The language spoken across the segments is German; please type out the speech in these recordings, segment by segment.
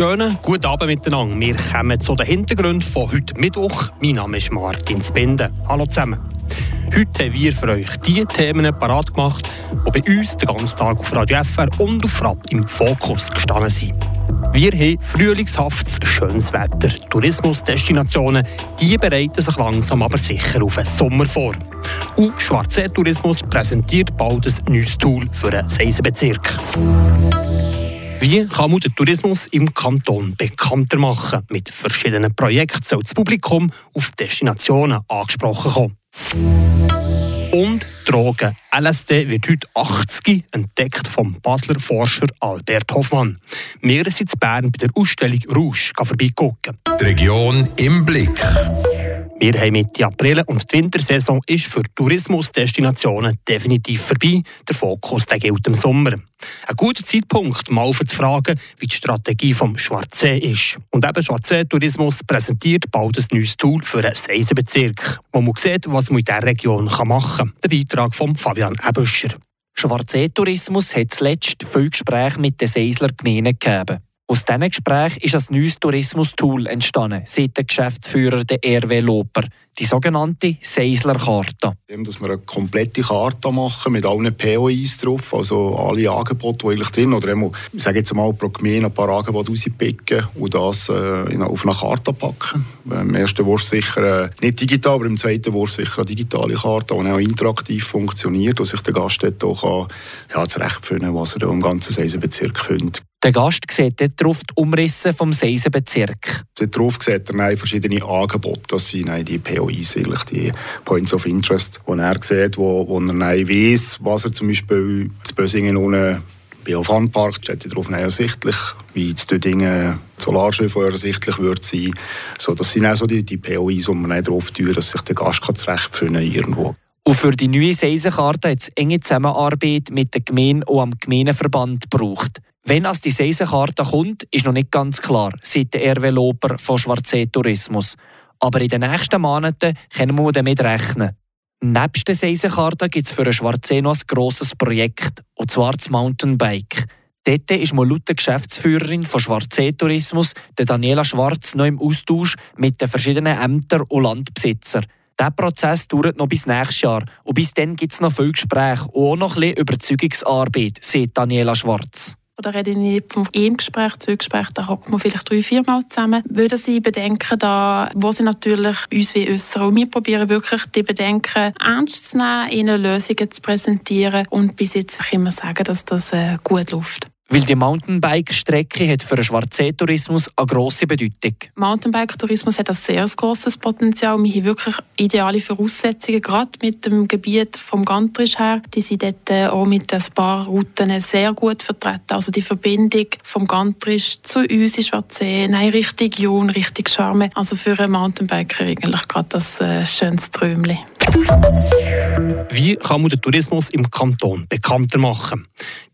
Schönen guten Abend miteinander. Wir kommen zu den Hintergründen von heute Mittwoch. Mein Name ist Martin Spinde. Hallo zusammen. Heute haben wir für euch die Themen parat gemacht, die bei uns den ganzen Tag auf Radio FR und auf RAP im Fokus gestanden sind. Wir haben frühlingshaftes, schönes Wetter. Tourismusdestinationen die bereiten sich langsam aber sicher auf den Sommer vor. Und Schwarzsee Tourismus präsentiert bald ein neues Tool für den Seisenbezirk. Wie kann man den Tourismus im Kanton bekannter machen? Mit verschiedenen Projekten soll das Publikum auf Destinationen angesprochen kommen. Und Drogen. LSD wird heute 80 entdeckt vom Basler Forscher Albert Hoffmann. Wir sind in Bern bei der Ausstellung Rouge vorbeigucken. Die Region im Blick. Wir haben Mitte April und die Wintersaison ist für Tourismusdestinationen definitiv vorbei. Der Fokus der gilt im Sommer. Ein guter Zeitpunkt, mal zu fragen, wie die Strategie vom Schwarzsee ist. Und eben Schwarzsee Tourismus präsentiert bald ein neues Tool für den Seisenbezirk, wo man sieht, was man in dieser Region machen kann. Der Beitrag von Fabian Ebüscher. Schwarzsee Tourismus hat zuletzt viele Gespräche mit den Seisler Gemeinden gegeben. Aus diesen Gesprächen ist ein neues Tourismus-Tool entstanden, seit der Geschäftsführer der RW Loper, die sogenannte Seisler-Karte. Dass wir eine komplette Karte machen mit allen POIs drauf, also alle Angebote, die eigentlich drin oder einmal, ich sage jetzt mal pro Gemeinde ein paar Angebote rauspicken und das äh, auf eine Karte packen. Im ersten Wurf sicher äh, nicht digital, aber im zweiten Wurf sicher eine digitale Karte, die auch interaktiv funktioniert, wo sich der Gast dort auch kann, ja, zurechtfinden was er im ganzen Seisenbezirk findet. Der Gast sieht dort drauf die Umrisse vom Seisenbezirk. Dort drauf sieht er verschiedene Angebote. Das sind die POIs, die Points of Interest, die er sieht, wo, wo er weiss, was er zum Beispiel in Bösingen unten bei Funpark steht darauf ersichtlich, wie zu Dödingen Solarschiffe ersichtlich wird sein. So, das sind auch so die, die POIs, die man drauf tun, dass sich der Gast zurechtfinden irgendwo. Und für die neue Seisenkarte hat es enge Zusammenarbeit mit der Gemeinde und am Gemeindeverband gebraucht. Wenn als die Seisenkarte kommt, ist noch nicht ganz klar, seit der RW Loper von Schwarzsee Tourismus. Aber in den nächsten Monaten können wir damit rechnen. Neben der Seisenkarte gibt es für den Schwarzsee noch ein grosses Projekt, und zwar das Mountainbike. Dort ist mal laut der Geschäftsführerin von Schwarzsee Tourismus, der Daniela Schwarz, noch im Austausch mit den verschiedenen Ämtern und Landbesitzern. Dieser Prozess dauert noch bis nächstes Jahr. Und bis dann gibt es noch viele Gespräche und auch noch ein bisschen Überzeugungsarbeit, sagt Daniela Schwarz. Oder rede ich nicht vom einem Gespräch, zwei Gesprächen, da hocken wir vielleicht drei, vier Mal zusammen. Würden Sie Bedenken da, wo Sie natürlich uns wie äußern. Und wir probieren wirklich, die Bedenken ernst zu nehmen, ihnen Lösungen zu präsentieren und bis jetzt immer sagen, dass das äh, gut läuft. Weil die Mountainbike-Strecke hat für den Schwarzsee-Tourismus eine grosse Bedeutung. Mountainbike-Tourismus hat ein sehr grosses Potenzial. Wir haben wirklich ideale Voraussetzungen, gerade mit dem Gebiet vom Gantrisch her. Die sind dort äh, auch mit ein paar Routen sehr gut vertreten. Also die Verbindung vom Gantrisch zu uns in Schwarzsee, nein, Richtung Jun, Richtung Charme. Also für einen Mountainbiker eigentlich gerade das äh, schönste Träumchen. Wie kann man den Tourismus im Kanton bekannter machen?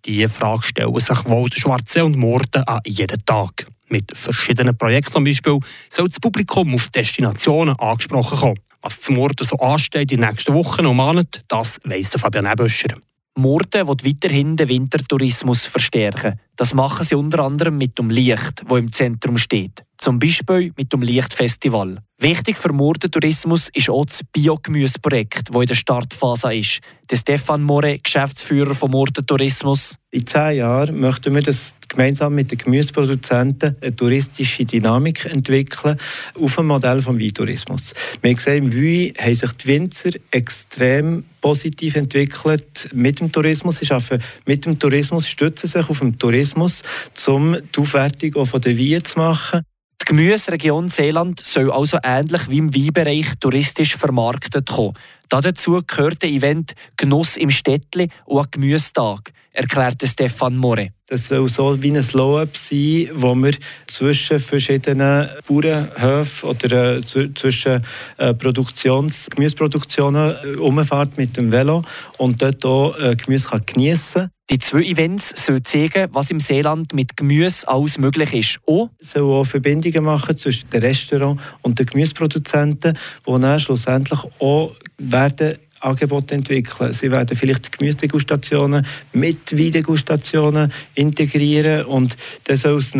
Diese Frage stellen sich wohl Schwarze und Morden an jeden Tag. Mit verschiedenen Projekten zum Beispiel soll das Publikum auf Destinationen angesprochen kommen. Was zum Morden so ansteht in den nächsten Wochen und Monaten, das weiss Fabian Ebüscher. Morden will weiterhin den Wintertourismus verstärken. Das machen sie unter anderem mit dem Licht, wo im Zentrum steht. Zum Beispiel mit dem Lichtfestival. Wichtig für Mordentourismus ist auch das Biogemüseprojekt, das in der Startphase ist. Der Stefan More, Geschäftsführer vom Mordentourismus. In zehn Jahren möchten wir das gemeinsam mit den Gemüseproduzenten eine touristische Dynamik entwickeln auf dem Modell des Weintourismus. Wir gesehen, im Wein haben sich die Winzer extrem positiv entwickelt mit dem Tourismus. Sie arbeiten mit dem Tourismus, stützen sich auf den Tourismus, um die Aufwertung von den Weinen zu machen. Die Gemüseregion Seeland soll also ähnlich wie im Weinbereich touristisch vermarktet kommen. Dazu gehört der Event Genuss im Städtli und ein Gemüsetag, erklärte Stefan More. Das soll so wie ein Slow-Up sein, wo wir zwischen verschiedenen Bauernhöfen oder äh, zwischen äh, Produktions Gemüseproduktionen äh, umfährt mit dem Velo und dort auch äh, Gemüse geniessen kann. Die zwei Events sollen zeigen, was im Seeland mit Gemüse alles möglich ist. Und soll auch Verbindungen machen zwischen den Restaurants und den Gemüseproduzenten, die dann schlussendlich auch werden Angebot entwickeln. Sie werden vielleicht Gemüsedegustationen mit Weindegustationen integrieren und das soll es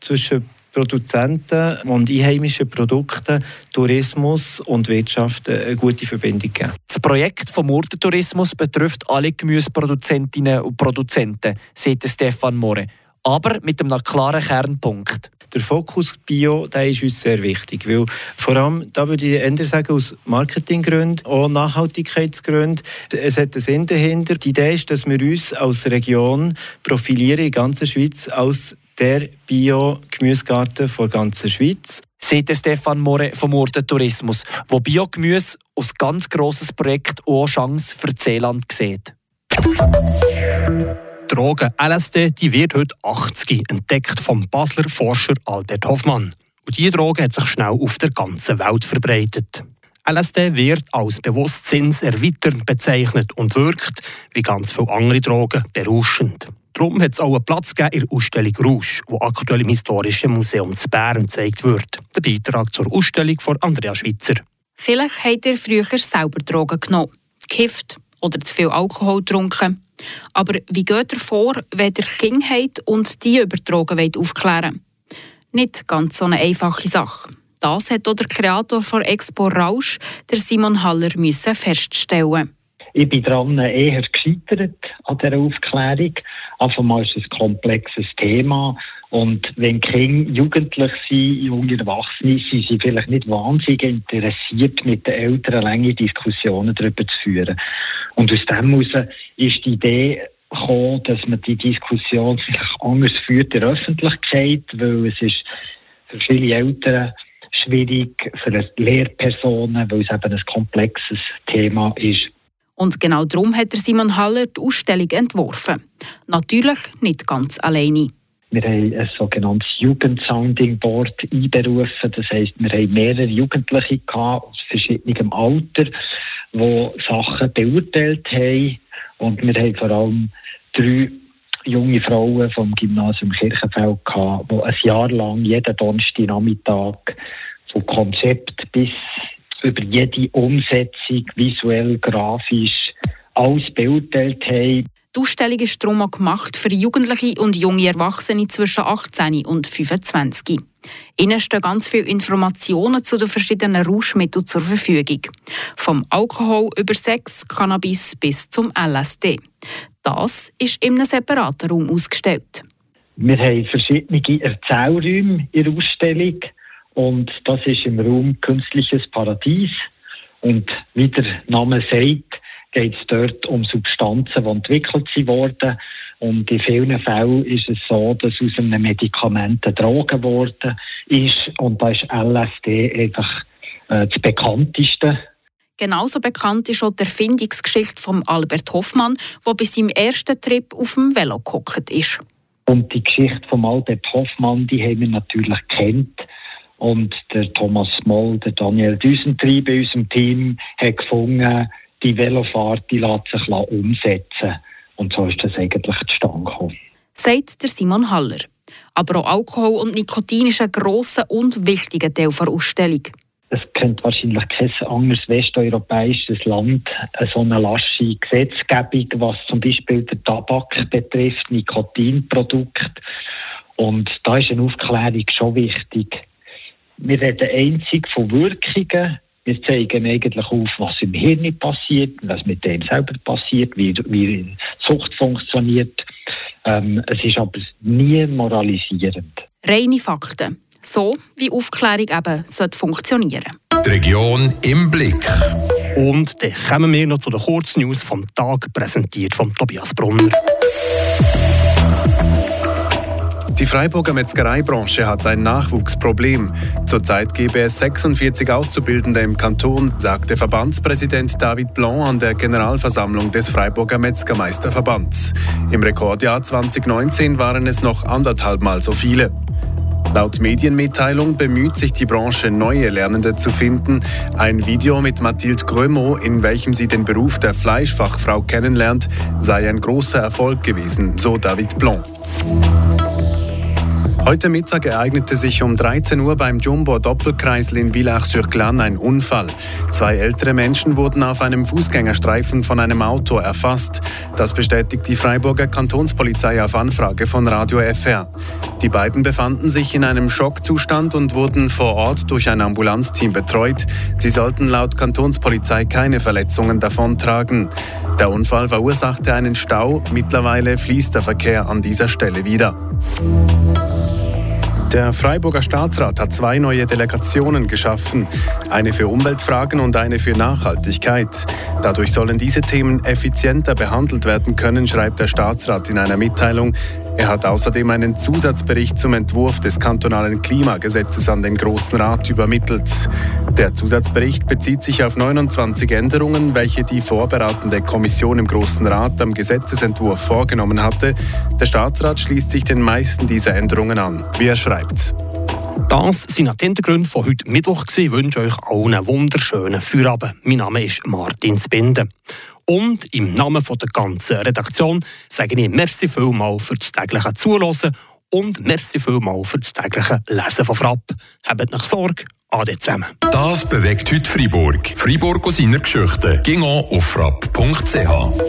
zwischen Produzenten und einheimischen Produkten, Tourismus und Wirtschaft eine gute Verbindung geben. Das Projekt vom Murtentourismus betrifft alle Gemüseproduzentinnen und Produzenten, sagt Stefan More, aber mit einem klaren Kernpunkt der Fokus Bio der ist uns sehr wichtig, weil vor allem, da würde ich eher sagen, aus Marketinggründen, auch Nachhaltigkeitsgründen, es hat einen Sinn dahinter. Die Idee ist, dass wir uns als Region profilieren in der ganzen Schweiz als der Bio-Gemüsegarten der ganzen Schweiz. Sieht Stefan More vom Orden Tourismus, wo Biogemüse als ganz grosses Projekt auch Chance für Seeland sieht. Droge LSD die wird heute 80 entdeckt vom Basler Forscher Albert Hoffmann. Und diese Droge hat sich schnell auf der ganzen Welt verbreitet. LSD wird als bewusstseinserweiternd bezeichnet und wirkt, wie ganz viele andere Drogen, berauschend. Darum hat es auch einen Platz in der Ausstellung Rouge, die aktuell im Historischen Museum zu Bern gezeigt wird. Der Beitrag zur Ausstellung von Andrea Schweitzer. Vielleicht habt ihr früher selber Drogen genommen, gekifft oder zu viel Alkohol getrunken. Aber wie geht ihr vor, wenn ihr Kinder habt und die über Drogen aufklären wollt? Nicht ganz so eine einfache Sache. Das hat auch der Kreator von Expo Rausch, der Simon Haller, müssen feststellen. Ich bin daran eher gescheitert an dieser Aufklärung. Einfach mal ist es ein komplexes Thema. Und wenn Kinder jugendlich sind, junge Erwachsene, sind sie vielleicht nicht wahnsinnig interessiert, mit den Eltern lange Diskussionen darüber zu führen. Und aus dem heraus ist die Idee gekommen, dass man die Diskussion vielleicht anders führt in der Öffentlichkeit, weil es ist für viele Eltern schwierig, für Lehrpersonen, weil es eben ein komplexes Thema ist. Und genau darum hat Simon Haller die Ausstellung entworfen. Natürlich nicht ganz alleine. Wir haben ein sogenanntes Jugendsounding Board einberufen. Das heisst, wir haben mehrere Jugendliche gehabt, aus verschiedenem Alter, die Sachen beurteilt haben. Und wir haben vor allem drei junge Frauen vom Gymnasium Kirchenfeld gehabt, die ein Jahr lang jeden Donnerstagnachmittag von Konzept bis über jede Umsetzung, visuell, grafisch, alles beurteilt haben. Die Ausstellung ist darum gemacht für Jugendliche und junge Erwachsene zwischen 18 und 25. Ihnen stehen ganz viele Informationen zu den verschiedenen Rauschmitteln zur Verfügung. Vom Alkohol über Sex, Cannabis bis zum LSD. Das ist in einem separaten Raum ausgestellt. Wir haben verschiedene Erzählräume in der Ausstellung. Und das ist im Raum Künstliches Paradies. Und wie der Name sagt, geht es dort um Substanzen, die entwickelt wurden. Und in vielen Fällen ist es so, dass aus einem Medikament eine Droge geworden ist. Und da ist LSD einfach äh, das bekannteste. Genauso bekannt ist auch die Erfindungsgeschichte von Albert Hoffmann, der bei seinem ersten Trip auf dem Velo gehockt ist. Und die Geschichte von Albert Hoffmann, die haben wir natürlich kennt. Und der Thomas Moll, der Daniel Düsentrieb bei unserem Team, hat gefunden, die Velofahrt die lässt sich umsetzen. Und so ist das eigentlich zustande gekommen. Sagt der Simon Haller. Aber auch Alkohol und Nikotin ist ein grosser und wichtiger Teil der Ausstellung. Es kennt wahrscheinlich kein anderes westeuropäisches Land so eine lasche Gesetzgebung, was zum Beispiel den Tabak betrifft, Nikotinprodukte. Und da ist eine Aufklärung schon wichtig. Wir reden einzig von Wirkungen wir zeigen eigentlich auf, was im Hirn passiert, was mit dem selber passiert, wie, wie Sucht funktioniert. Ähm, es ist aber nie moralisierend. Reine Fakten. So wie Aufklärung eben sollte funktionieren. Die Region im Blick. Und dann kommen wir noch zu den Kurznews vom Tag, präsentiert von Tobias Brunner. Die Freiburger Metzgereibranche hat ein Nachwuchsproblem. Zurzeit gebe es 46 Auszubildende im Kanton, sagte Verbandspräsident David Blanc an der Generalversammlung des Freiburger Metzgermeisterverbands. Im Rekordjahr 2019 waren es noch anderthalbmal so viele. Laut Medienmitteilung bemüht sich die Branche, neue Lernende zu finden. Ein Video mit Mathilde Grömo, in welchem sie den Beruf der Fleischfachfrau kennenlernt, sei ein großer Erfolg gewesen, so David Blanc. Heute Mittag ereignete sich um 13 Uhr beim Jumbo Doppelkreisel in Villach-sur-Glane ein Unfall. Zwei ältere Menschen wurden auf einem Fußgängerstreifen von einem Auto erfasst. Das bestätigt die Freiburger Kantonspolizei auf Anfrage von Radio FR. Die beiden befanden sich in einem Schockzustand und wurden vor Ort durch ein Ambulanzteam betreut. Sie sollten laut Kantonspolizei keine Verletzungen davontragen. Der Unfall verursachte einen Stau. Mittlerweile fließt der Verkehr an dieser Stelle wieder. Der Freiburger Staatsrat hat zwei neue Delegationen geschaffen, eine für Umweltfragen und eine für Nachhaltigkeit. Dadurch sollen diese Themen effizienter behandelt werden können, schreibt der Staatsrat in einer Mitteilung. Er hat außerdem einen Zusatzbericht zum Entwurf des kantonalen Klimagesetzes an den Großen Rat übermittelt. Der Zusatzbericht bezieht sich auf 29 Änderungen, welche die vorbereitende Kommission im Großen Rat am Gesetzesentwurf vorgenommen hatte. Der Staatsrat schließt sich den meisten dieser Änderungen an, wie er schreibt. Das sind die Hintergründe von heute Mittwoch. Ich wünsche euch allen einen wunderschönen Feierabend. Mein Name ist Martin Spinde. Und im Namen der ganzen Redaktion sage ich merci vielmal für das tägliche Zuhören und merci vielmal für das tägliche Lesen von Frapp. Habt nach Sorge. Ade zusammen. Das bewegt heute Freiburg. Freiburg aus seiner Geschichte. Ging auf frapp.ch.